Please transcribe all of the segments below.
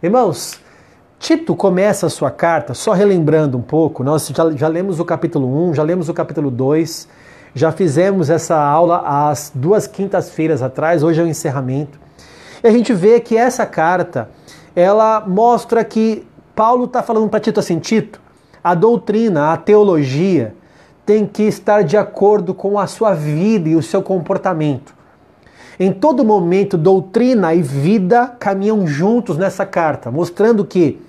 Irmãos, Tito começa a sua carta, só relembrando um pouco, nós já, já lemos o capítulo 1, já lemos o capítulo 2, já fizemos essa aula às duas quintas-feiras atrás, hoje é o encerramento. E a gente vê que essa carta, ela mostra que Paulo está falando para Tito assim, Tito, a doutrina, a teologia tem que estar de acordo com a sua vida e o seu comportamento. Em todo momento, doutrina e vida caminham juntos nessa carta, mostrando que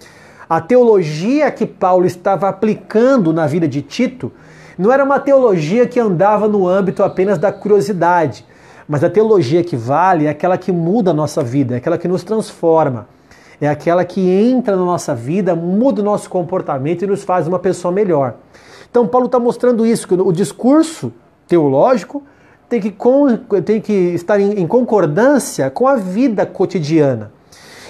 a teologia que Paulo estava aplicando na vida de Tito não era uma teologia que andava no âmbito apenas da curiosidade, mas a teologia que vale é aquela que muda a nossa vida, é aquela que nos transforma, é aquela que entra na nossa vida, muda o nosso comportamento e nos faz uma pessoa melhor. Então, Paulo está mostrando isso, que o discurso teológico tem que, tem que estar em, em concordância com a vida cotidiana.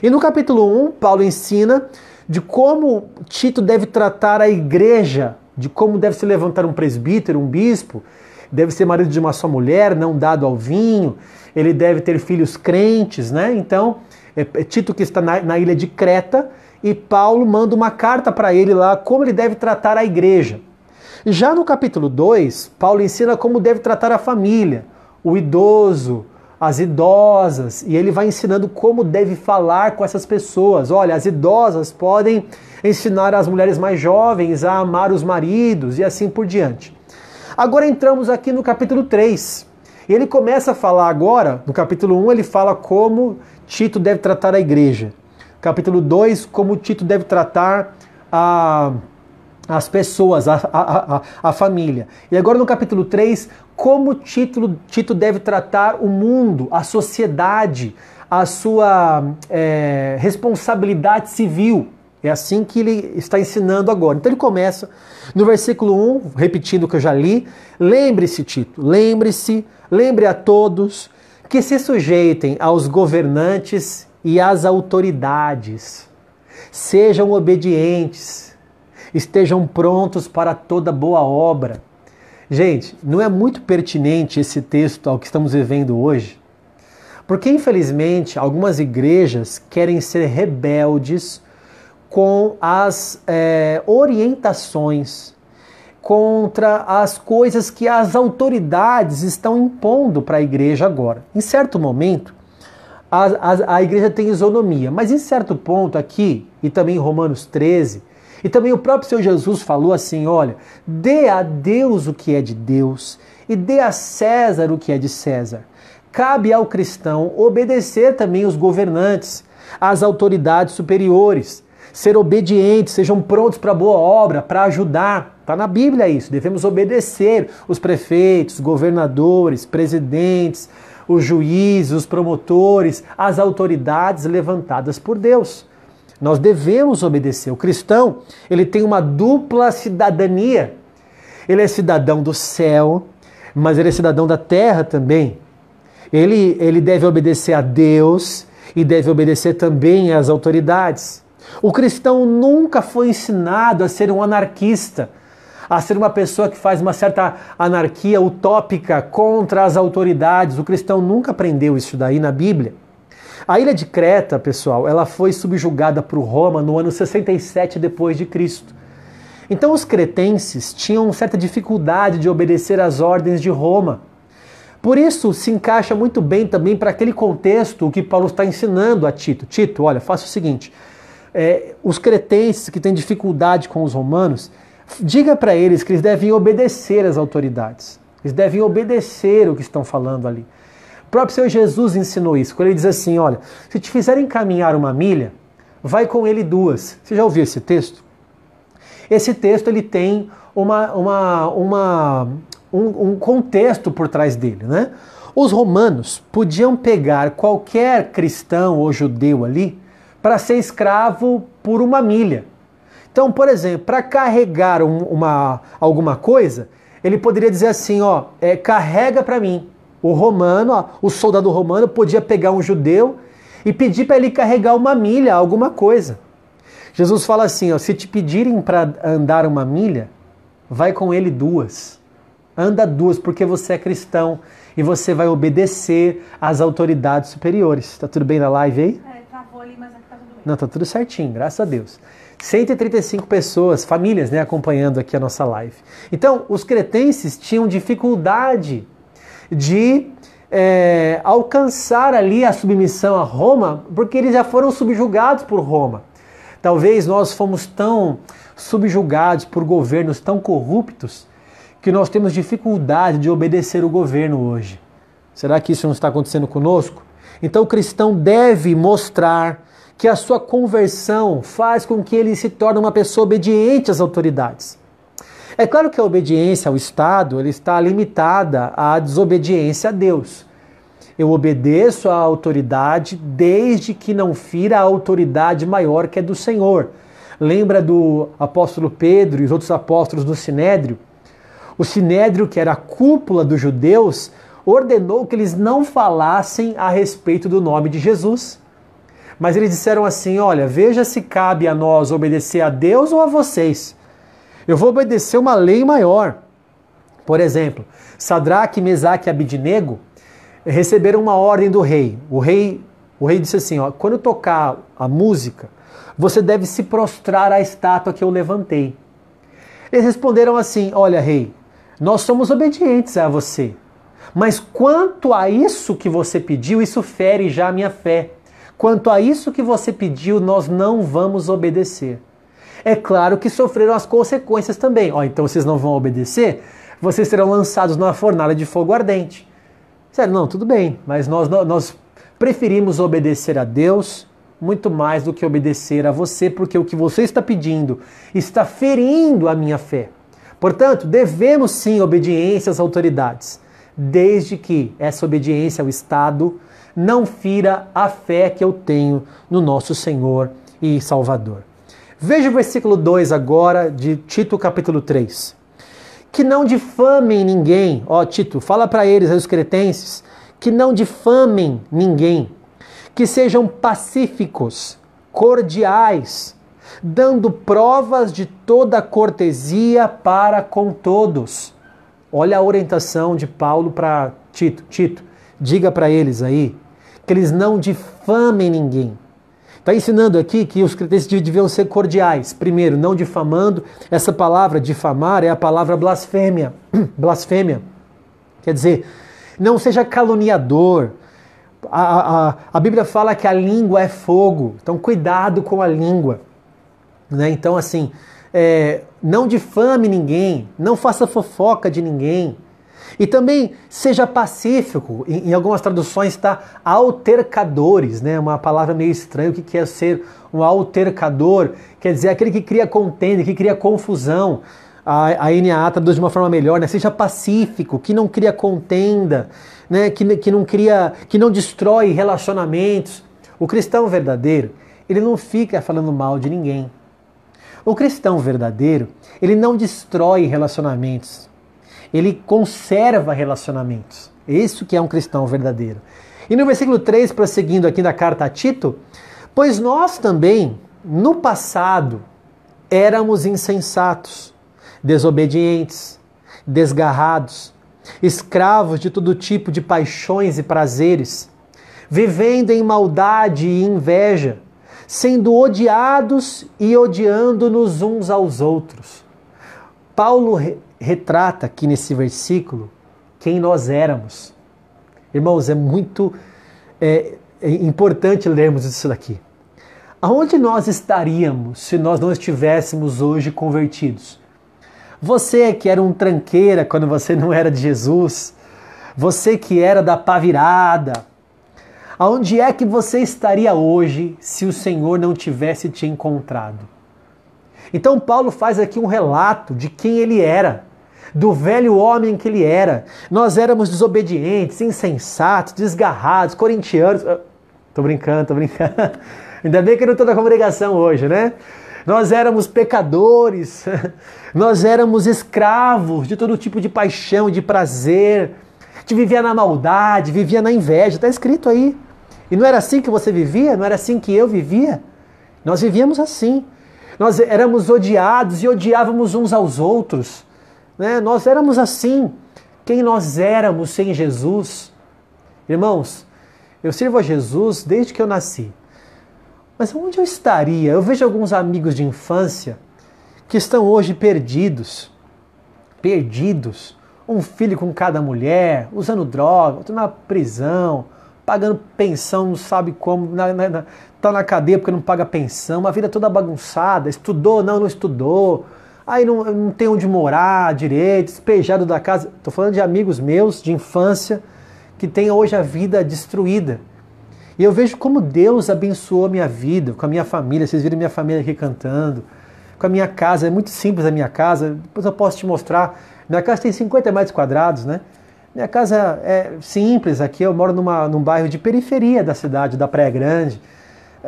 E no capítulo 1, Paulo ensina de como Tito deve tratar a igreja de como deve se levantar um presbítero, um bispo, deve ser marido de uma só mulher, não dado ao vinho, ele deve ter filhos crentes, né? Então, é, é Tito que está na, na ilha de Creta e Paulo manda uma carta para ele lá como ele deve tratar a igreja. Já no capítulo 2, Paulo ensina como deve tratar a família, o idoso, as idosas, e ele vai ensinando como deve falar com essas pessoas. Olha, as idosas podem ensinar as mulheres mais jovens a amar os maridos e assim por diante. Agora entramos aqui no capítulo 3. E ele começa a falar agora, no capítulo 1, ele fala como Tito deve tratar a igreja. Capítulo 2, como Tito deve tratar a as pessoas, a, a, a, a, família. E agora no capítulo 3, como Tito, Tito deve tratar o mundo, a sociedade, a sua é, responsabilidade civil. É assim que ele está ensinando agora. Então ele começa no versículo 1, repetindo o que eu já li. Lembre-se, Tito, lembre-se, lembre a todos que se sujeitem aos governantes e às autoridades. Sejam obedientes, estejam prontos para toda boa obra. Gente, não é muito pertinente esse texto ao que estamos vivendo hoje? Porque, infelizmente, algumas igrejas querem ser rebeldes com as é, orientações contra as coisas que as autoridades estão impondo para a igreja agora. Em certo momento, a, a, a, igreja tem isonomia, mas em certo ponto aqui, e também em Romanos 13, e também o próprio Senhor Jesus falou assim: olha, dê a Deus o que é de Deus e dê a César o que é de César. Cabe ao cristão obedecer também os governantes, as autoridades superiores ser obedientes, sejam prontos para boa obra, para ajudar. Está na Bíblia isso. Devemos obedecer os prefeitos, governadores, presidentes, os juízes, os promotores, as autoridades levantadas por Deus. Nós devemos obedecer. O cristão, ele tem uma dupla cidadania. Ele é cidadão do céu, mas ele é cidadão da terra também. Ele, ele deve obedecer a Deus e deve obedecer também às autoridades. O cristão nunca foi ensinado a ser um anarquista, a ser uma pessoa que faz uma certa anarquia utópica contra as autoridades. O cristão nunca aprendeu isso daí na Bíblia. A ilha de Creta, pessoal, ela foi subjugada por Roma no ano 67 depois de Cristo. Então os cretenses tinham certa dificuldade de obedecer às ordens de Roma. Por isso se encaixa muito bem também para aquele contexto o que Paulo está ensinando a Tito. Tito, olha, faça o seguinte: é, os cretenses que têm dificuldade com os romanos, diga para eles que eles devem obedecer às autoridades. Eles devem obedecer o que estão falando ali. O próprio Senhor Jesus ensinou isso, quando ele diz assim: olha, se te fizerem caminhar uma milha, vai com ele duas. Você já ouviu esse texto? Esse texto ele tem uma, uma, uma, um, um contexto por trás dele, né? Os romanos podiam pegar qualquer cristão ou judeu ali para ser escravo por uma milha. Então, por exemplo, para carregar um, uma, alguma coisa, ele poderia dizer assim: ó, é, carrega para mim. O romano, o soldado romano podia pegar um judeu e pedir para ele carregar uma milha, alguma coisa. Jesus fala assim: ó, se te pedirem para andar uma milha, vai com ele duas. Anda duas, porque você é cristão e você vai obedecer às autoridades superiores. Tá tudo bem na live aí? É, travou ali, mas é que tá Não, tá tudo certinho, graças a Deus. 135 pessoas, famílias, né, acompanhando aqui a nossa live. Então, os cretenses tinham dificuldade de é, alcançar ali a submissão a Roma, porque eles já foram subjugados por Roma. Talvez nós fomos tão subjugados por governos tão corruptos que nós temos dificuldade de obedecer o governo hoje. Será que isso não está acontecendo conosco? Então o cristão deve mostrar que a sua conversão faz com que ele se torne uma pessoa obediente às autoridades. É claro que a obediência ao Estado ele está limitada à desobediência a Deus. Eu obedeço à autoridade desde que não fira a autoridade maior que é do Senhor. Lembra do apóstolo Pedro e os outros apóstolos do Sinédrio? O Sinédrio, que era a cúpula dos judeus, ordenou que eles não falassem a respeito do nome de Jesus. Mas eles disseram assim: Olha, veja se cabe a nós obedecer a Deus ou a vocês. Eu vou obedecer uma lei maior. Por exemplo, Sadraque, Mesaque e Abidnego receberam uma ordem do rei. O rei, o rei disse assim: ó, quando tocar a música, você deve se prostrar à estátua que eu levantei. Eles responderam assim: Olha, rei, nós somos obedientes a você. Mas quanto a isso que você pediu, isso fere já a minha fé. Quanto a isso que você pediu, nós não vamos obedecer é claro que sofreram as consequências também. Ó, então vocês não vão obedecer? Vocês serão lançados numa fornalha de fogo ardente. Sério, não, tudo bem, mas nós, nós preferimos obedecer a Deus muito mais do que obedecer a você, porque o que você está pedindo está ferindo a minha fé. Portanto, devemos sim obediência às autoridades, desde que essa obediência ao Estado não fira a fé que eu tenho no nosso Senhor e Salvador. Veja o versículo 2 agora de Tito capítulo 3. Que não difamem ninguém, ó Tito, fala para eles, os cretenses, que não difamem ninguém, que sejam pacíficos, cordiais, dando provas de toda cortesia para com todos. Olha a orientação de Paulo para Tito. Tito, diga para eles aí que eles não difamem ninguém Está ensinando aqui que os crentes deviam ser cordiais. Primeiro, não difamando. Essa palavra difamar é a palavra blasfêmia. blasfêmia. Quer dizer, não seja caluniador. A, a, a Bíblia fala que a língua é fogo. Então, cuidado com a língua. Né? Então, assim, é, não difame ninguém. Não faça fofoca de ninguém. E também seja pacífico. Em, em algumas traduções está altercadores, né? Uma palavra meio estranha. O que quer ser um altercador? Quer dizer aquele que cria contenda, que cria confusão. A, a NAA traduz de uma forma melhor, né? Seja pacífico, que não cria contenda, né? Que, que não cria, que não destrói relacionamentos. O cristão verdadeiro, ele não fica falando mal de ninguém. O cristão verdadeiro, ele não destrói relacionamentos ele conserva relacionamentos. Isso que é um cristão verdadeiro. E no versículo 3, prosseguindo aqui da carta a Tito, pois nós também, no passado, éramos insensatos, desobedientes, desgarrados, escravos de todo tipo de paixões e prazeres, vivendo em maldade e inveja, sendo odiados e odiando-nos uns aos outros. Paulo retrata aqui nesse versículo quem nós éramos. Irmãos, é muito é, é importante lermos isso daqui. Aonde nós estaríamos se nós não estivéssemos hoje convertidos? Você que era um tranqueira quando você não era de Jesus, você que era da pá virada, aonde é que você estaria hoje se o Senhor não tivesse te encontrado? Então Paulo faz aqui um relato de quem ele era do velho homem que ele era. Nós éramos desobedientes, insensatos, desgarrados, corintianos. Ah, tô brincando, tô brincando. Ainda bem que eu não estou na congregação hoje, né? Nós éramos pecadores, nós éramos escravos de todo tipo de paixão, de prazer, de vivia na maldade, vivia na inveja, está escrito aí. E não era assim que você vivia? Não era assim que eu vivia? Nós vivíamos assim. Nós éramos odiados e odiávamos uns aos outros. Né? Nós éramos assim. Quem nós éramos sem Jesus? Irmãos, eu sirvo a Jesus desde que eu nasci. Mas onde eu estaria? Eu vejo alguns amigos de infância que estão hoje perdidos. Perdidos. Um filho com cada mulher, usando droga, outro na prisão, pagando pensão, não sabe como, na, na, tá na cadeia porque não paga pensão, uma vida toda bagunçada, estudou, não, não estudou, aí não, não tem onde morar direito, despejado da casa. Estou falando de amigos meus de infância que têm hoje a vida destruída. E eu vejo como Deus abençoou a minha vida, com a minha família. Vocês viram minha família aqui cantando, com a minha casa. É muito simples a minha casa. Depois eu posso te mostrar. Minha casa tem 50 metros quadrados, né? Minha casa é simples aqui. Eu moro numa, num bairro de periferia da cidade, da Praia Grande.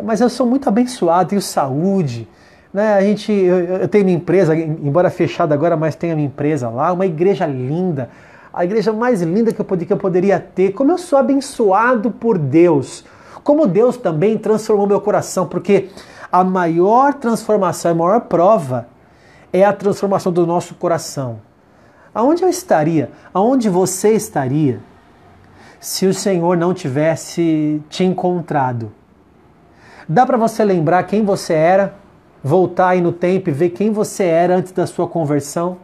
Mas eu sou muito abençoado, tenho saúde. Né? A gente, eu, eu tenho minha empresa, embora fechada agora, mas tenho a minha empresa lá, uma igreja linda a igreja mais linda que eu, que eu poderia ter, como eu sou abençoado por Deus, como Deus também transformou meu coração, porque a maior transformação, a maior prova é a transformação do nosso coração. Aonde eu estaria? Aonde você estaria se o Senhor não tivesse te encontrado? Dá para você lembrar quem você era? Voltar aí no tempo e ver quem você era antes da sua conversão?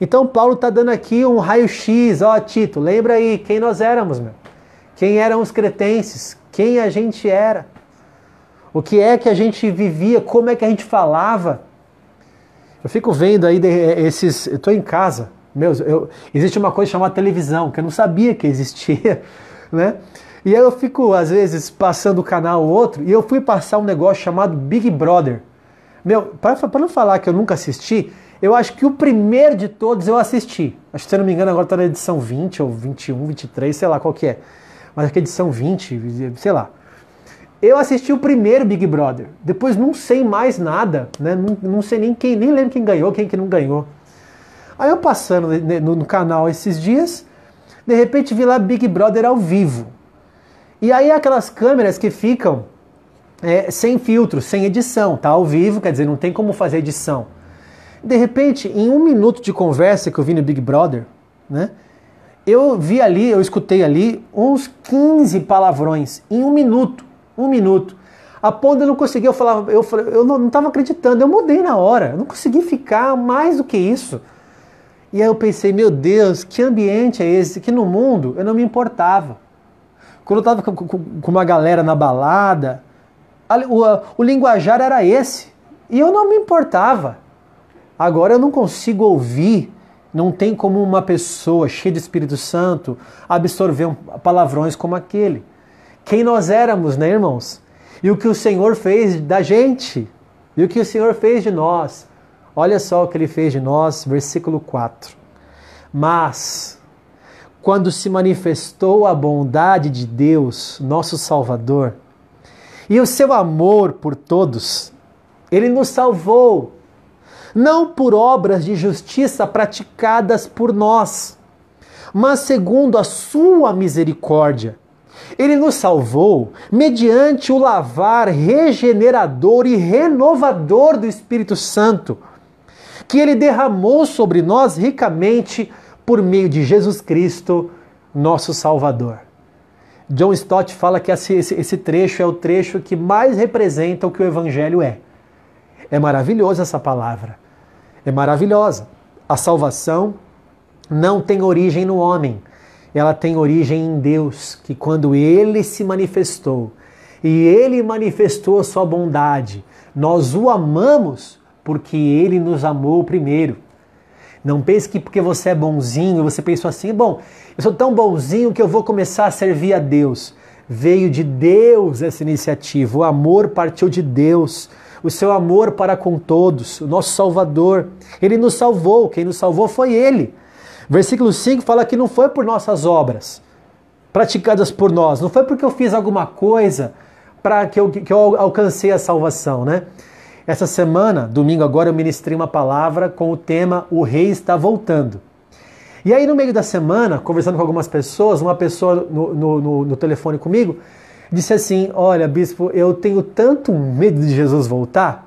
Então Paulo está dando aqui um raio-x, ó Tito, lembra aí quem nós éramos, meu. Quem eram os cretenses, quem a gente era. O que é que a gente vivia, como é que a gente falava. Eu fico vendo aí esses. Eu estou em casa, meus, eu, existe uma coisa chamada televisão, que eu não sabia que existia, né? E eu fico, às vezes, passando o canal ou outro, e eu fui passar um negócio chamado Big Brother. Meu, para não falar que eu nunca assisti, eu acho que o primeiro de todos eu assisti. Acho que, se eu não me engano, agora está na edição 20 ou 21, 23, sei lá qual que é. Mas acho que é edição 20, sei lá. Eu assisti o primeiro Big Brother. Depois não sei mais nada, né? Não, não sei nem quem, nem lembro quem ganhou, quem que não ganhou. Aí eu passando no, no canal esses dias, de repente vi lá Big Brother ao vivo. E aí aquelas câmeras que ficam é, sem filtro, sem edição, tá ao vivo, quer dizer, não tem como fazer edição. De repente, em um minuto de conversa que eu vi no Big Brother, né? Eu vi ali, eu escutei ali uns 15 palavrões em um minuto. Um minuto. A eu não conseguir, eu falava, eu, eu não estava acreditando, eu mudei na hora, eu não consegui ficar mais do que isso. E aí eu pensei, meu Deus, que ambiente é esse? Que no mundo eu não me importava. Quando eu estava com, com, com, uma galera na balada, a, o, a, o linguajar era esse. E eu não me importava. Agora eu não consigo ouvir, não tem como uma pessoa cheia de Espírito Santo absorver um, palavrões como aquele. Quem nós éramos, né, irmãos? E o que o Senhor fez da gente, e o que o Senhor fez de nós. Olha só o que ele fez de nós, versículo 4. Mas, quando se manifestou a bondade de Deus, nosso Salvador, e o seu amor por todos, ele nos salvou não por obras de justiça praticadas por nós, mas segundo a sua misericórdia. Ele nos salvou mediante o lavar regenerador e renovador do Espírito Santo, que ele derramou sobre nós ricamente por meio de Jesus Cristo, nosso Salvador. John Stott fala que esse, trecho é o trecho que mais representa o que o Evangelho é. É maravilhosa essa palavra é maravilhosa. A salvação não tem origem no homem, ela tem origem em Deus, que quando ele se manifestou e ele manifestou a sua bondade, nós o amamos porque ele nos amou primeiro. Não pense que porque você é bonzinho, você pensou assim, bom, eu sou tão bonzinho que eu vou começar a servir a Deus. Veio de Deus essa iniciativa, o amor partiu de Deus o seu amor para com todos, o nosso Salvador. Ele nos salvou, quem nos salvou foi Ele. Versículo 5 fala que não foi por nossas obras, praticadas por nós, não foi porque eu fiz alguma coisa para que eu, que eu alcancei a salvação, né? Essa semana, domingo agora, eu ministrei uma palavra com o tema O Rei está voltando. E aí, no meio da semana, conversando com algumas pessoas, uma pessoa no, no, no, no telefone comigo disse assim: Olha, bispo, eu tenho tanto medo de Jesus voltar,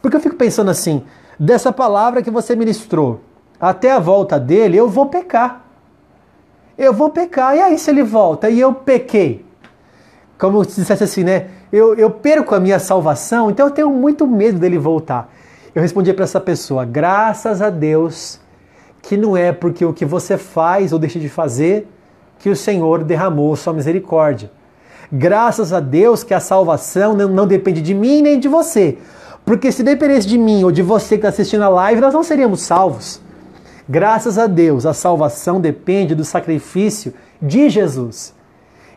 porque eu fico pensando assim: dessa palavra que você ministrou até a volta dele, eu vou pecar. Eu vou pecar. E aí, se ele volta e eu pequei? como se dissesse assim, né? Eu, eu perco a minha salvação, então eu tenho muito medo dele voltar. Eu respondi para essa pessoa: graças a Deus que não é porque o que você faz ou deixa de fazer que o Senhor derramou sua misericórdia. Graças a Deus que a salvação não, não depende de mim nem de você. Porque se dependesse de mim ou de você que está assistindo a live, nós não seríamos salvos. Graças a Deus, a salvação depende do sacrifício de Jesus.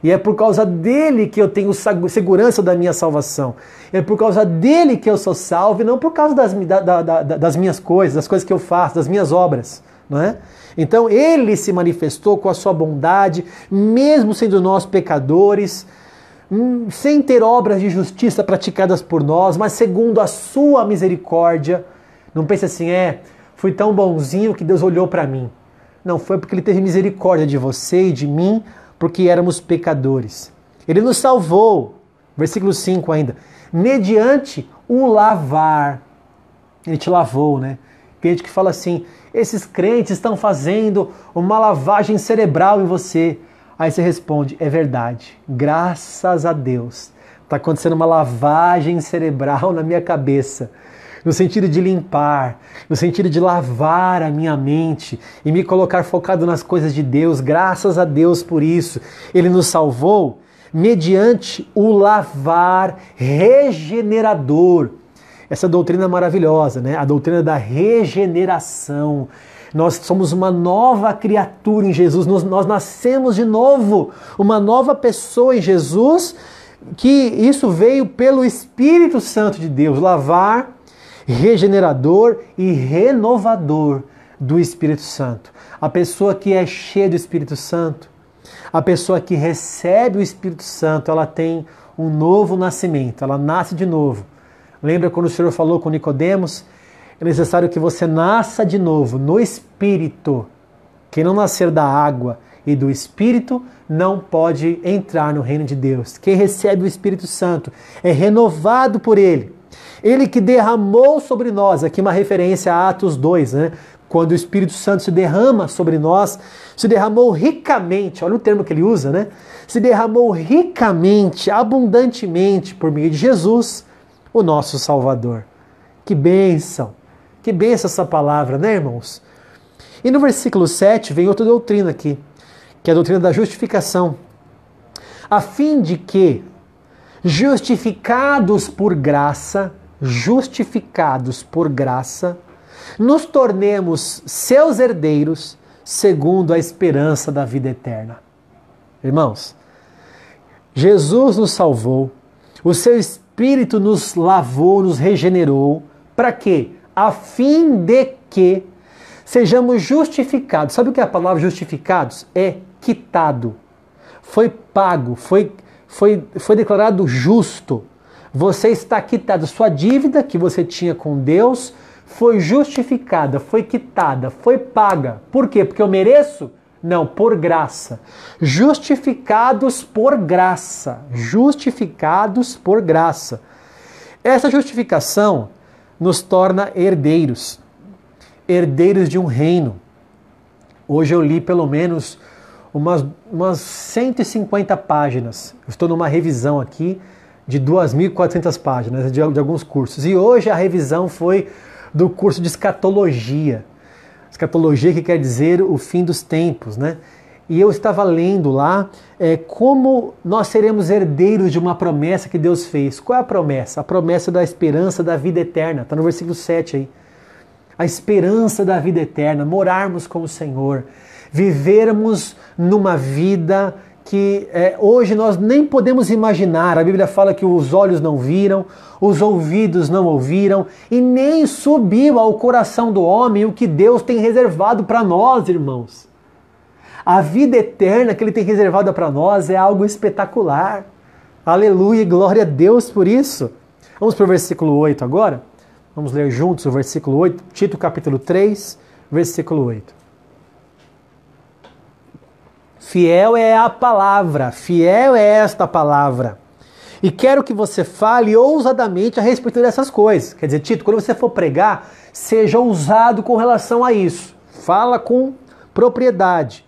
E é por causa dele que eu tenho segurança da minha salvação. É por causa dele que eu sou salvo e não por causa das, da, da, das minhas coisas, das coisas que eu faço, das minhas obras. Não é? Então ele se manifestou com a sua bondade, mesmo sendo nós pecadores, hum, sem ter obras de justiça praticadas por nós, mas segundo a sua misericórdia. Não pense assim, é, fui tão bonzinho que Deus olhou para mim. Não, foi porque ele teve misericórdia de você e de mim porque éramos pecadores. Ele nos salvou, versículo 5 ainda, mediante o lavar. Ele te lavou, né? Tem gente que fala assim: esses crentes estão fazendo uma lavagem cerebral em você. Aí você responde: é verdade, graças a Deus. Está acontecendo uma lavagem cerebral na minha cabeça no sentido de limpar, no sentido de lavar a minha mente e me colocar focado nas coisas de Deus. Graças a Deus por isso. Ele nos salvou mediante o lavar regenerador. Essa doutrina maravilhosa, né? A doutrina da regeneração. Nós somos uma nova criatura em Jesus, nós, nascemos de novo, uma nova pessoa em Jesus, que isso veio pelo Espírito Santo de Deus, lavar regenerador e renovador do Espírito Santo. A pessoa que é cheia do Espírito Santo, a pessoa que recebe o Espírito Santo, ela tem um novo nascimento, ela nasce de novo. Lembra quando o Senhor falou com Nicodemos? É necessário que você nasça de novo no Espírito. Quem não nascer da água e do Espírito não pode entrar no reino de Deus. Quem recebe o Espírito Santo é renovado por ele. Ele que derramou sobre nós, aqui uma referência a Atos 2, né? Quando o Espírito Santo se derrama sobre nós, se derramou ricamente, olha o termo que ele usa, né? Se derramou ricamente, abundantemente por meio de Jesus, o nosso Salvador. Que bênção! Que bênção essa palavra, né, irmãos? E no versículo 7 vem outra doutrina aqui, que é a doutrina da justificação. A fim de que, justificados por graça, justificados por graça, nos tornemos seus herdeiros segundo a esperança da vida eterna. Irmãos, Jesus nos salvou, o seu Espírito nos lavou, nos regenerou, para quê? A fim de que sejamos justificados. Sabe o que é a palavra justificados? É quitado. Foi pago, foi, foi, foi declarado justo você está quitado. Sua dívida que você tinha com Deus foi justificada, foi quitada, foi paga. Por quê? Porque eu mereço? Não, por graça. Justificados por graça. Justificados por graça. Essa justificação nos torna herdeiros. Herdeiros de um reino. Hoje eu li pelo menos umas, umas 150 páginas. estou numa revisão aqui de 2.400 páginas de, de alguns cursos. E hoje a revisão foi do curso de escatologia. Escatologia que quer dizer o fim dos tempos, né? E eu estava lendo lá é, como nós seremos herdeiros de uma promessa que Deus fez. Qual é a promessa? A promessa da esperança da vida eterna. Está no versículo 7 aí. A esperança da vida eterna, morarmos com o Senhor, vivermos numa vida que é, hoje nós nem podemos imaginar. A Bíblia fala que os olhos não viram, os ouvidos não ouviram e nem subiu ao coração do homem o que Deus tem reservado para nós, irmãos. A vida eterna que Ele tem reservada para nós é algo espetacular. Aleluia e glória a Deus por isso. Vamos para o versículo 8 agora? Vamos ler juntos o versículo 8, Tito capítulo 3, versículo 8. Fiel é a palavra, fiel é esta palavra. E quero que você fale ousadamente a respeito dessas coisas. Quer dizer, Tito, quando você for pregar, seja ousado com relação a isso. Fala com propriedade.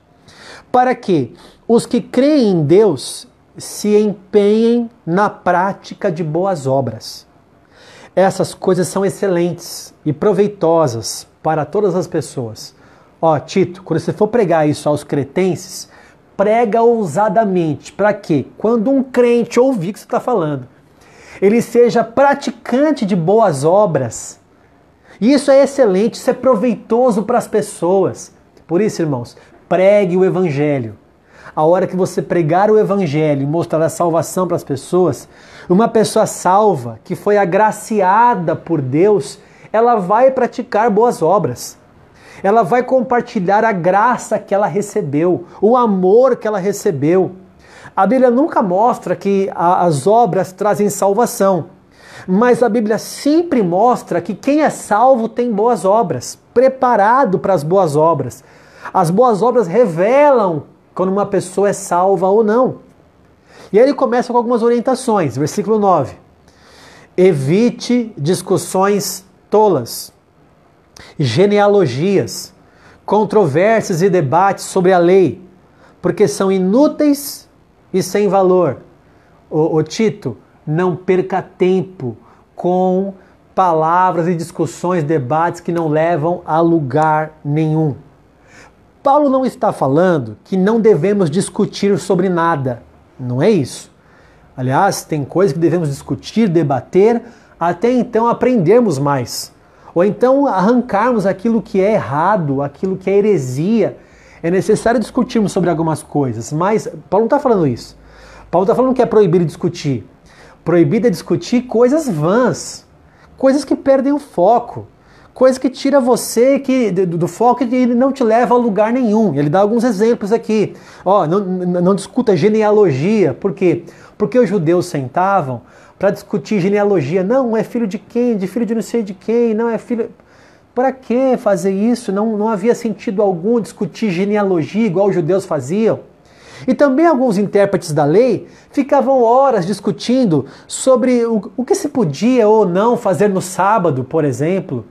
Para que os que creem em Deus se empenhem na prática de boas obras. Essas coisas são excelentes e proveitosas para todas as pessoas. Ó, Tito, quando você for pregar isso aos cretenses, prega ousadamente. Para quê? Quando um crente ouvir o que você está falando, ele seja praticante de boas obras. E isso é excelente, isso é proveitoso para as pessoas. Por isso, irmãos, pregue o evangelho. A hora que você pregar o evangelho e mostrar a salvação para as pessoas, uma pessoa salva, que foi agraciada por Deus, ela vai praticar boas obras ela vai compartilhar a graça que ela recebeu, o amor que ela recebeu. A Bíblia nunca mostra que as obras trazem salvação, mas a Bíblia sempre mostra que quem é salvo tem boas obras, preparado para as boas obras. As boas obras revelam quando uma pessoa é salva ou não. E aí ele começa com algumas orientações, versículo 9. Evite discussões tolas genealogias, controvérsias e debates sobre a lei, porque são inúteis e sem valor. O, o Tito, não perca tempo com palavras e discussões, debates que não levam a lugar nenhum. Paulo não está falando que não devemos discutir sobre nada. Não é isso. Aliás, tem coisas que devemos discutir, debater, até então aprendermos mais ou então arrancarmos aquilo que é errado, aquilo que é heresia. É necessário discutirmos sobre algumas coisas, mas Paulo não está falando isso. Paulo está falando que é proibido discutir. Proibido é discutir coisas vãs, coisas que perdem o foco, coisas que tira você que, do, do foco e não te leva a lugar nenhum. Ele dá alguns exemplos aqui. Ó, não, não discuta genealogia, por quê? Porque os judeus sentavam para discutir genealogia. Não, é filho de quem? De filho de não sei de quem? Não, é filho. Para que fazer isso? Não, não havia sentido algum discutir genealogia igual os judeus faziam. E também alguns intérpretes da lei ficavam horas discutindo sobre o, o que se podia ou não fazer no sábado, por exemplo.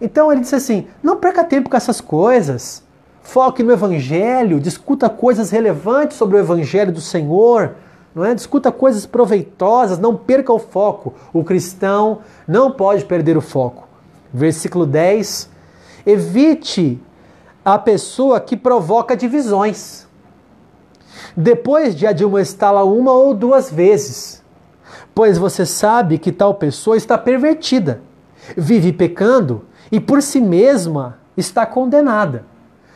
Então ele disse assim: não perca tempo com essas coisas. Foque no Evangelho, discuta coisas relevantes sobre o Evangelho do Senhor não é? Discuta coisas proveitosas, não perca o foco. O cristão não pode perder o foco. Versículo 10. Evite a pessoa que provoca divisões. Depois de admoestá-la uma ou duas vezes, pois você sabe que tal pessoa está pervertida, vive pecando e por si mesma está condenada.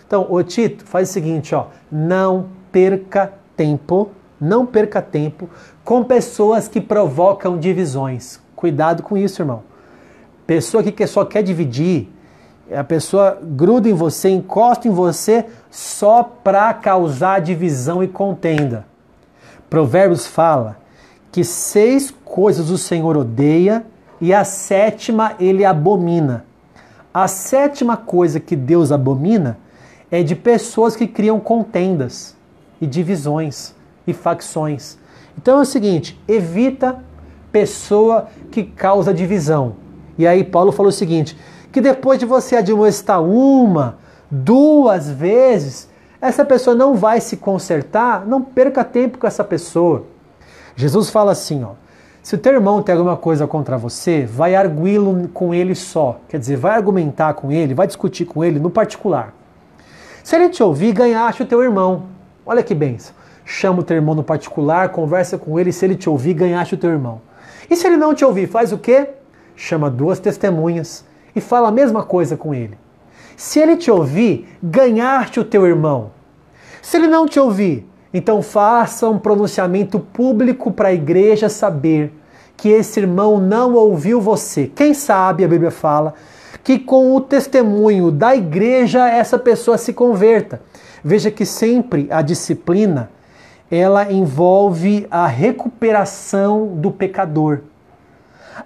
Então, o Tito faz o seguinte, ó, não perca tempo não perca tempo com pessoas que provocam divisões. Cuidado com isso, irmão. Pessoa que só quer dividir, a pessoa gruda em você, encosta em você só para causar divisão e contenda. Provérbios fala que seis coisas o Senhor odeia e a sétima ele abomina. A sétima coisa que Deus abomina é de pessoas que criam contendas e divisões e facções. Então é o seguinte: evita pessoa que causa divisão. E aí Paulo falou o seguinte: que depois de você admoestar uma, duas vezes, essa pessoa não vai se consertar, não perca tempo com essa pessoa. Jesus fala assim, ó: se o teu irmão tem alguma coisa contra você, vai arguí-lo com ele só. Quer dizer, vai argumentar com ele, vai discutir com ele no particular. Se ele te ouvir, ganhaste o teu irmão. Olha que benção chama o teu irmão no particular, conversa com ele, se ele te ouvir, ganhaste o teu irmão. E se ele não te ouvir, faz o quê? Chama duas testemunhas e fala a mesma coisa com ele. Se ele te ouvir, ganhaste o teu irmão. Se ele não te ouvir, então faça um pronunciamento público para a igreja saber que esse irmão não ouviu você. Quem sabe, a Bíblia fala, que com o testemunho da igreja essa pessoa se converta. Veja que sempre a disciplina ela envolve a recuperação do pecador.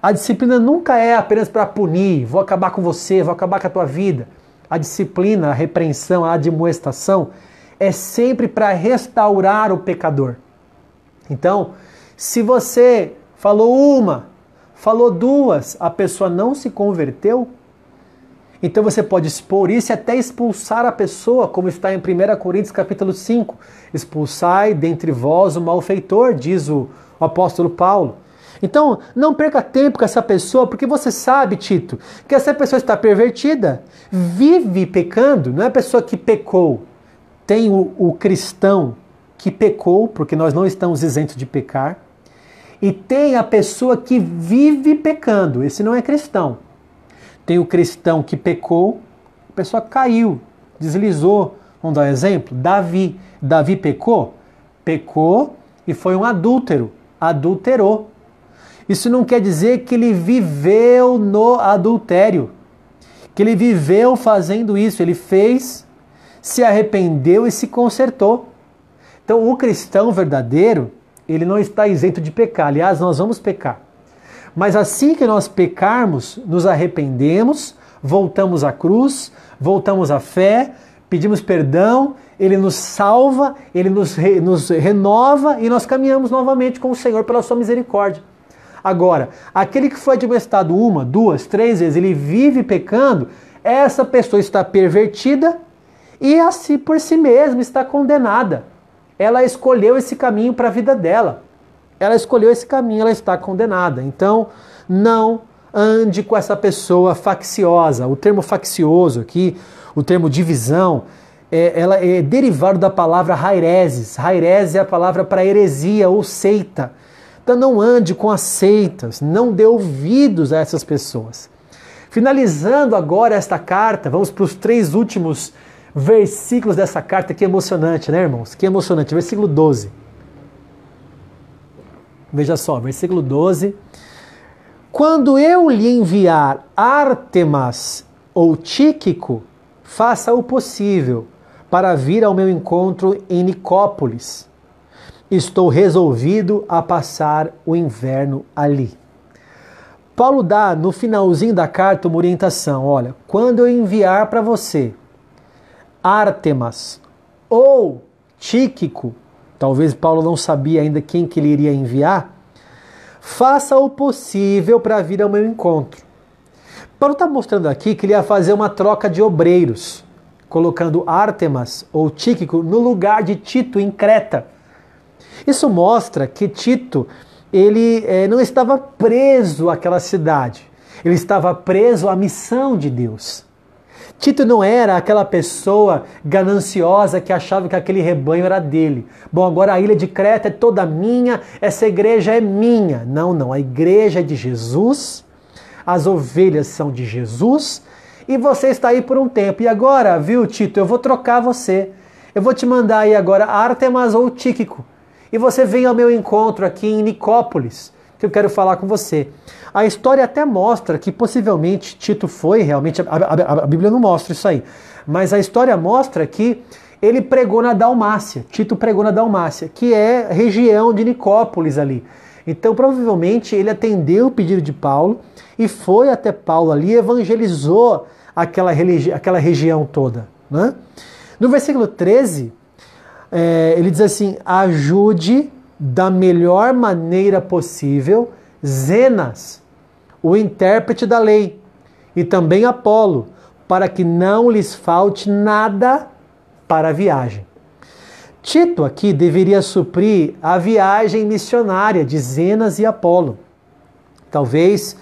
A disciplina nunca é apenas para punir, vou acabar com você, vou acabar com a tua vida. A disciplina, a repreensão, a admoestação é sempre para restaurar o pecador. Então, se você falou uma, falou duas, a pessoa não se converteu, Então você pode expor isso e até expulsar a pessoa, como está em 1 Coríntios capítulo 5. Expulsai dentre vós o malfeitor, diz o, o apóstolo Paulo. Então, não perca tempo com essa pessoa, porque você sabe, Tito, que essa pessoa está pervertida, vive pecando, não é a pessoa que pecou. Tem o, o cristão que pecou, porque nós não estamos isentos de pecar, e tem a pessoa que vive pecando, esse não é cristão. Tem o cristão que pecou, a pessoa caiu, deslizou. Vamos dar um exemplo? Davi. Davi pecou? Pecou e foi um adúltero. Adulterou. Isso não quer dizer que ele viveu no adultério. Que ele viveu fazendo isso. Ele fez, se arrependeu e se consertou. Então, o cristão verdadeiro, ele não está isento de pecar. Aliás, nós vamos pecar. Mas assim que nós pecarmos, nos arrependemos, voltamos à cruz, voltamos à fé, pedimos perdão, Ele nos salva, Ele nos, re, nos renova e nós caminhamos novamente com o Senhor pela Sua misericórdia. Agora, aquele que foi admoestado uma, duas, três vezes, ele vive pecando, essa pessoa está pervertida e assim por si mesma está condenada. Ela escolheu esse caminho para a vida dela ela escolheu esse caminho, ela está condenada. Então, não ande com essa pessoa facciosa. O termo faccioso aqui, o termo divisão, é, ela é derivado da palavra haireses. Haireses é a palavra para heresia ou seita. Então não ande com as seitas, não dê ouvidos a essas pessoas. Finalizando agora esta carta, vamos para os três últimos versículos dessa carta, que emocionante, né, irmãos? Que emocionante. Versículo 12. Veja só, versículo 12. Quando eu lhe enviar Artemas ou Tíquico, faça o possível para vir ao meu encontro em Nicópolis. Estou resolvido a passar o inverno ali. Paulo dá no finalzinho da carta uma orientação: olha, quando eu enviar para você Artemas ou Tíquico, talvez Paulo não sabia ainda quem que ele iria enviar, faça o possível para vir ao meu encontro. Paulo está mostrando aqui que ele ia fazer uma troca de obreiros, colocando Artemas ou Tíquico no lugar de Tito em Creta. Isso mostra que Tito ele é, não estava preso àquela cidade, ele estava preso à missão de Deus. Tito não era aquela pessoa gananciosa que achava que aquele rebanho era dele. Bom, agora a ilha de Creta é toda minha, essa igreja é minha. Não, não, a igreja é de Jesus, as ovelhas são de Jesus e você está aí por um tempo. E agora, viu, Tito, eu vou trocar você. Eu vou te mandar aí agora Artemas ou Tíquico. E você vem ao meu encontro aqui em Nicópolis, que eu quero falar com você. A história até mostra que possivelmente Tito foi realmente, a, a, a Bíblia não mostra isso aí, mas a história mostra que ele pregou na Dalmácia, Tito pregou na Dalmácia, que é região de Nicópolis ali. Então, provavelmente, ele atendeu o pedido de Paulo e foi até Paulo ali, evangelizou aquela, aquela região toda. Né? No versículo 13, é, ele diz assim: ajude da melhor maneira possível Zenas, o intérprete da lei, e também Apolo, para que não lhes falte nada para a viagem. Tito aqui deveria suprir a viagem missionária de Zenas e Apolo. Talvez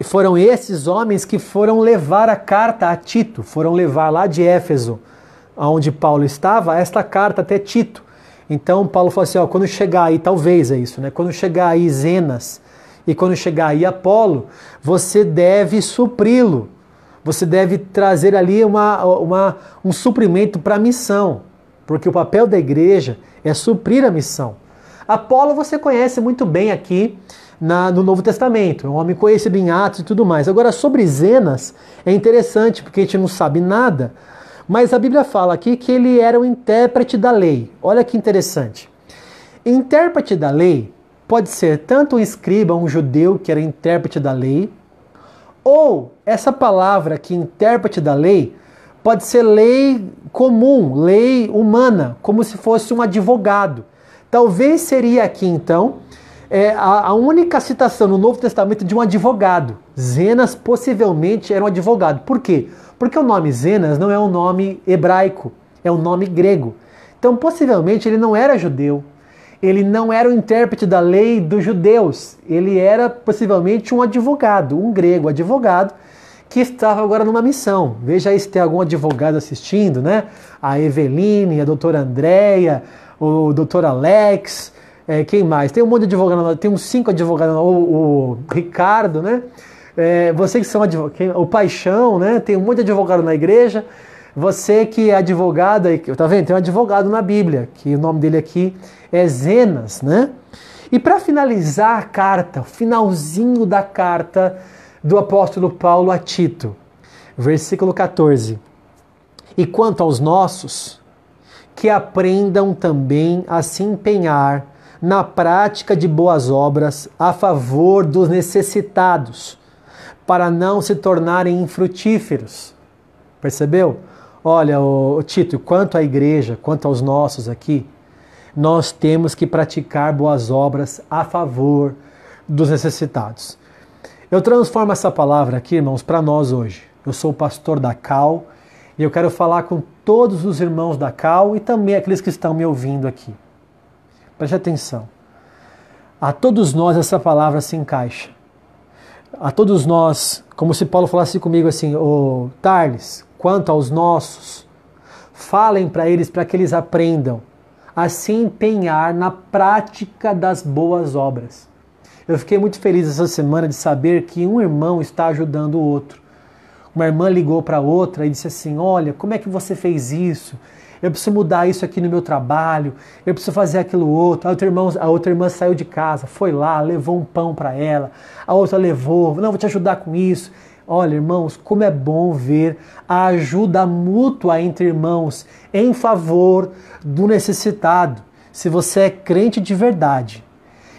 foram esses homens que foram levar a carta a Tito, foram levar lá de Éfeso, onde Paulo estava, esta carta até Tito. Então Paulo falou assim: ó, quando chegar aí, talvez é isso, né? Quando chegar aí Zenas e quando chegar aí Apolo, você deve supri-lo. Você deve trazer ali uma, uma, um suprimento para a missão, porque o papel da igreja é suprir a missão. Apolo você conhece muito bem aqui na, no Novo Testamento, é um homem conhecido em Atos e tudo mais. Agora, sobre Zenas, é interessante porque a gente não sabe nada, mas a Bíblia fala aqui que ele era o intérprete da lei. Olha que interessante. Intérprete da lei pode ser tanto um escriba, um judeu que era intérprete da lei, ou essa palavra aqui, intérprete da lei, pode ser lei comum, lei humana, como se fosse um advogado. Talvez seria aqui então é a, a, única citação no Novo Testamento de um advogado. Zenas possivelmente era um advogado. Por quê? Porque o nome Zenas não é um nome hebraico, é um nome grego. Então, possivelmente, ele não era judeu, ele não era o intérprete da lei dos judeus, ele era possivelmente um advogado, um grego advogado, que estava agora numa missão. Veja aí se tem algum advogado assistindo, né? A Eveline, a doutora Andréia, o doutor Alex, é, quem mais? Tem um monte de advogado, tem uns cinco advogados, o, o Ricardo, né? É, você que são advogados, o Paixão, né? Tem um monte de advogado na igreja. Você que é advogado, tá vendo? Tem um advogado na Bíblia, que o nome dele aqui é Zenas, né? E para finalizar a carta, o finalzinho da carta do apóstolo Paulo a Tito, versículo 14. E quanto aos nossos, que aprendam também a se empenhar na prática de boas obras a favor dos necessitados, para não se tornarem infrutíferos. Percebeu? Olha, o, Tito, quanto à igreja, quanto aos nossos aqui, nós temos que praticar boas obras a favor dos necessitados. Eu transformo essa palavra aqui, irmãos, para nós hoje. Eu sou o pastor da Cal e eu quero falar com todos os irmãos da Cal e também aqueles que estão me ouvindo aqui. Preste atenção. A todos nós essa palavra se encaixa. A todos nós, como se Paulo falasse comigo assim, o oh, Tarles, quanto aos nossos, falem para eles para que eles aprendam a se empenhar na prática das boas obras. Eu fiquei muito feliz essa semana de saber que um irmão está ajudando o outro. Uma irmã ligou para outra e disse assim: Olha, como é que você fez isso? Eu preciso mudar isso aqui no meu trabalho, eu preciso fazer aquilo outro. A outra irmã, a outra irmã saiu de casa, foi lá, levou um pão para ela, a outra levou, não, vou te ajudar com isso. Olha, irmãos, como é bom ver a ajuda mútua entre irmãos em favor do necessitado. Se você é crente de verdade,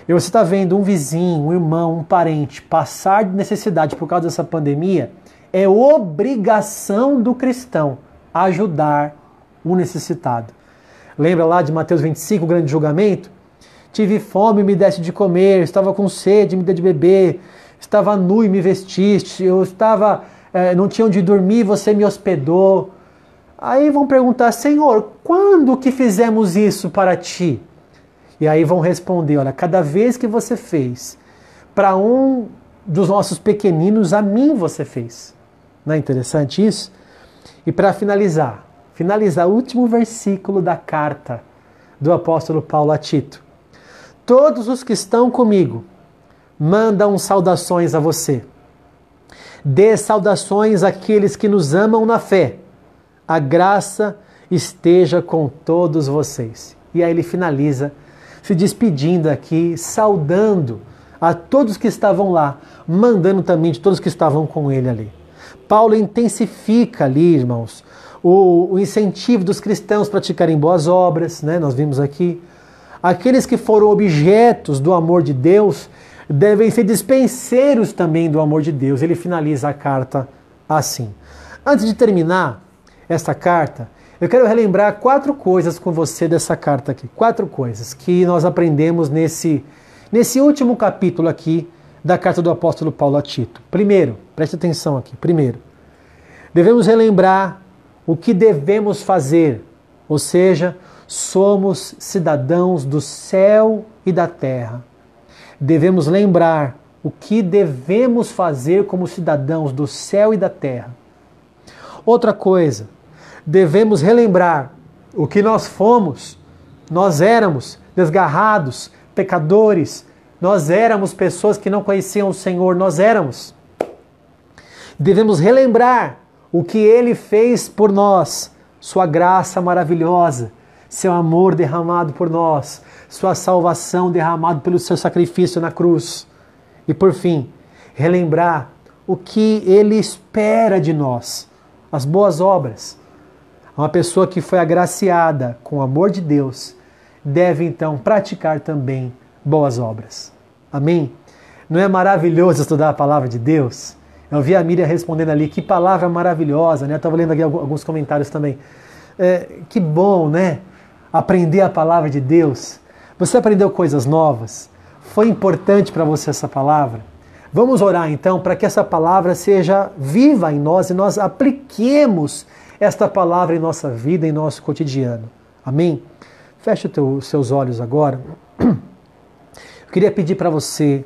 e você está vendo um vizinho, um irmão, um parente passar de necessidade por causa dessa pandemia, é obrigação do cristão ajudar o necessitado. Lembra lá de Mateus 25, o grande julgamento? Tive fome, me deste de comer, estava com sede, me dê de beber, estava nu e me vestiste, eu estava, é, não tinha onde dormir, você me hospedou. Aí vão perguntar, Senhor, quando que fizemos isso para ti? E aí vão responder, olha, cada vez que você fez para um dos nossos pequeninos, a mim você fez. Não é interessante isso? E para finalizar, finalizar o último versículo da carta do apóstolo Paulo a Tito. Todos os que estão comigo mandam saudações a você. Dê saudações àqueles que nos amam na fé. A graça esteja com todos vocês. E aí ele finaliza se despedindo aqui, saudando a todos que estavam lá, mandando também de todos que estavam com ele ali. Paulo intensifica ali, irmãos, o, o incentivo dos cristãos praticarem boas obras, né? nós vimos aqui. Aqueles que foram objetos do amor de Deus devem ser dispenseiros também do amor de Deus. Ele finaliza a carta assim. Antes de terminar esta carta, eu quero relembrar quatro coisas com você dessa carta aqui. Quatro coisas que nós aprendemos nesse, nesse último capítulo aqui da carta do apóstolo Paulo a Tito. Primeiro, preste atenção aqui. Primeiro, devemos relembrar o que devemos fazer, ou seja, somos cidadãos do céu e da terra. Devemos lembrar o que devemos fazer como cidadãos do céu e da terra. Outra coisa, devemos relembrar o que nós fomos. Nós éramos desgarrados, pecadores, nós éramos pessoas que não conheciam o Senhor, nós éramos. Devemos relembrar o que ele fez por nós, sua graça maravilhosa, seu amor derramado por nós, sua salvação derramado pelo seu sacrifício na cruz. E por fim, relembrar o que ele espera de nós, as boas obras. Uma pessoa que foi agraciada com o amor de Deus deve então praticar também boas obras. Amém? Não é maravilhoso estudar a palavra de Deus? Eu vi a Miriam respondendo ali, que palavra maravilhosa, né? Eu estava lendo aqui alguns comentários também. É, que bom, né? Aprender a palavra de Deus. Você aprendeu coisas novas. Foi importante para você essa palavra? Vamos orar então para que essa palavra seja viva em nós e nós apliquemos esta palavra em nossa vida, em nosso cotidiano. Amém? Feche os seus olhos agora. Eu queria pedir para você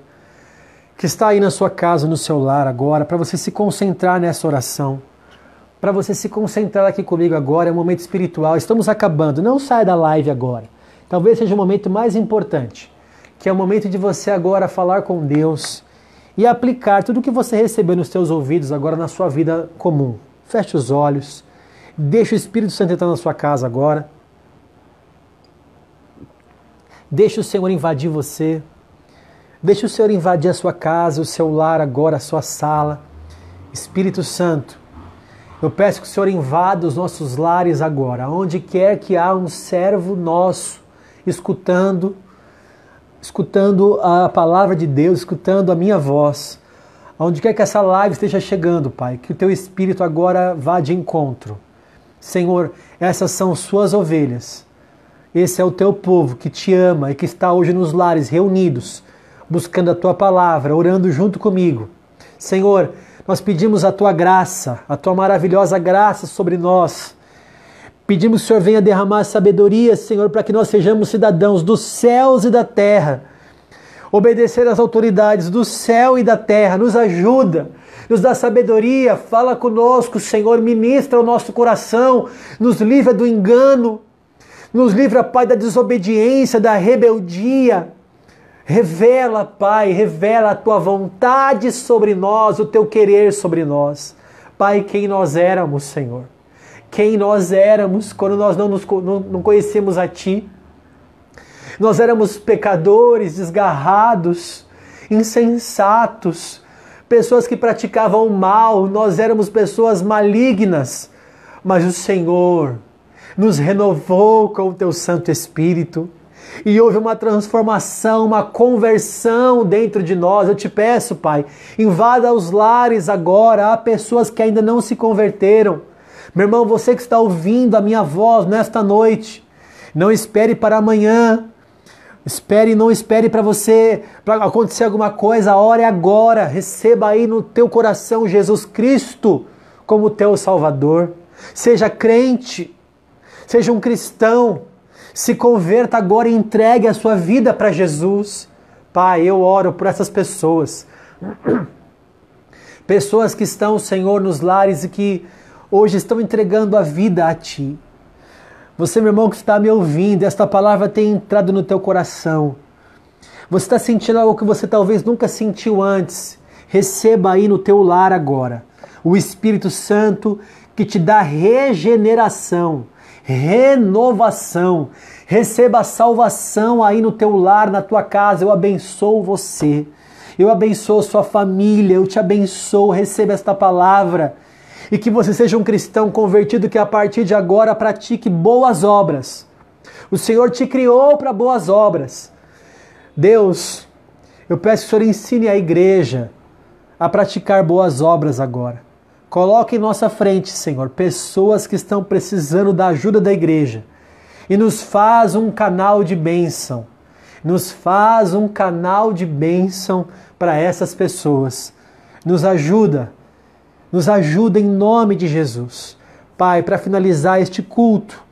que está aí na sua casa, no seu lar agora, para você se concentrar nessa oração. Para você se concentrar aqui comigo agora, é um momento espiritual. Estamos acabando, não saia da live agora. Talvez seja o momento mais importante, que é o momento de você agora falar com Deus e aplicar tudo o que você recebeu nos seus ouvidos agora na sua vida comum. Feche os olhos, deixe o Espírito Santo entrar na sua casa agora. Deixe o Senhor invadir você. Deixe o Senhor invadir a sua casa, o seu lar agora, a sua sala. Espírito Santo, eu peço que o Senhor invada os nossos lares agora, onde quer que há um servo nosso escutando, escutando a palavra de Deus, escutando a minha voz. Onde quer que essa live esteja chegando, Pai, que o teu espírito agora vá de encontro. Senhor, essas são suas ovelhas. Esse é o teu povo que te ama e que está hoje nos lares reunidos, buscando a tua palavra, orando junto comigo. Senhor, nós pedimos a tua graça, a tua maravilhosa graça sobre nós. Pedimos que o Senhor venha derramar sabedoria, Senhor, para que nós sejamos cidadãos dos céus e da terra. Obedecer às autoridades do céu e da terra, nos ajuda, nos dá sabedoria, fala conosco, Senhor, ministra o nosso coração, nos livra do engano, nos livra, Pai, da desobediência, da rebeldia. Revela, Pai, revela a tua vontade sobre nós, o teu querer sobre nós. Pai, quem nós éramos, Senhor. Quem nós éramos quando nós não, nos, não, não conhecemos a Ti. Nós éramos pecadores, desgarrados, insensatos, pessoas que praticavam mal, nós éramos pessoas malignas. Mas o Senhor, nos renovou com o teu Santo Espírito e houve uma transformação, uma conversão dentro de nós. Eu te peço, Pai, invada os lares agora. Há pessoas que ainda não se converteram. Meu irmão, você que está ouvindo a minha voz nesta noite, não espere para amanhã. Espere, não espere para você, para acontecer alguma coisa, a hora é agora. Receba aí no teu coração Jesus Cristo como teu Salvador. Seja crente, Seja um cristão. Se converta agora e entregue a sua vida para Jesus. Pai, eu oro por essas pessoas. Pessoas que estão, Senhor, nos lares e que hoje estão entregando a vida a Ti. Você, meu irmão, que está me ouvindo, esta palavra tem entrado no teu coração. Você está sentindo algo que você talvez nunca sentiu antes. Receba aí no teu lar agora o Espírito Santo que te dá regeneração renovação. Receba a salvação aí no teu lar, na tua casa. Eu abençoo você. Eu abençoo sua família. Eu te abençoo. Receba esta palavra. E que você seja um cristão convertido que a partir de agora pratique boas obras. O Senhor te criou para boas obras. Deus, eu peço que o Senhor ensine a igreja a praticar boas obras agora. Coloque em nossa frente, Senhor, pessoas que estão precisando da ajuda da igreja e nos faz um canal de bênção. Nos faz um canal de bênção para essas pessoas. Nos ajuda, nos ajuda em nome de Jesus. Pai, para finalizar este culto,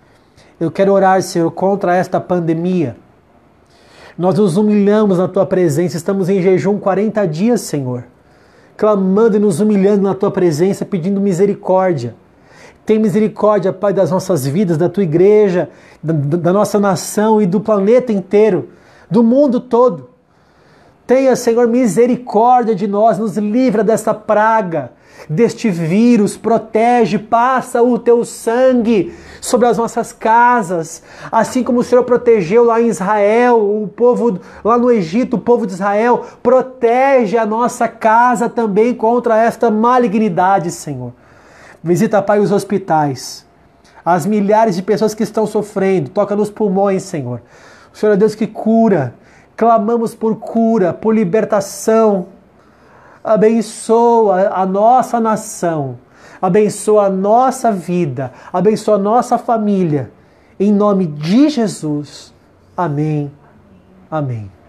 eu quero orar, Senhor, contra esta pandemia. Nós nos humilhamos na tua presença, estamos em jejum 40 dias, Senhor clamando e nos humilhando na tua presença, pedindo misericórdia. Tem misericórdia, Pai, das nossas vidas, da tua igreja, da, da nossa nação e do planeta inteiro, do mundo todo. Tenha, Senhor, misericórdia de nós, nos livra dessa praga deste vírus, protege, passa o teu sangue sobre as nossas casas, assim como o Senhor protegeu lá em Israel, o povo lá no Egito, o povo de Israel, protege a nossa casa também contra esta malignidade, Senhor. Visita, Pai, os hospitais, as milhares de pessoas que estão sofrendo, toca nos pulmões, Senhor. O Senhor é Deus que cura, clamamos por cura, por libertação, abençoa a nossa nação, abençoa a nossa vida, abençoa a nossa família. Em nome de Jesus. Amém. Amém.